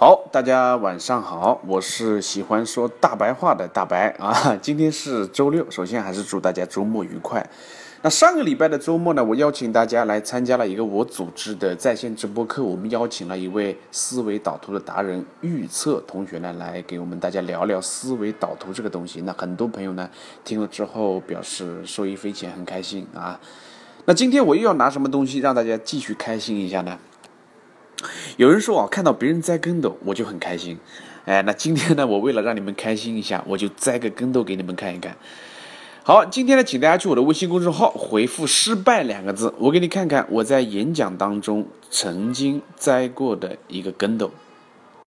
好，大家晚上好，我是喜欢说大白话的大白啊。今天是周六，首先还是祝大家周末愉快。那上个礼拜的周末呢，我邀请大家来参加了一个我组织的在线直播课，我们邀请了一位思维导图的达人预测同学呢，来给我们大家聊聊思维导图这个东西。那很多朋友呢听了之后表示受益匪浅，很开心啊。那今天我又要拿什么东西让大家继续开心一下呢？有人说啊，看到别人栽跟斗，我就很开心。哎，那今天呢，我为了让你们开心一下，我就栽个跟斗给你们看一看。好，今天呢，请大家去我的微信公众号回复“失败”两个字，我给你看看我在演讲当中曾经栽过的一个跟斗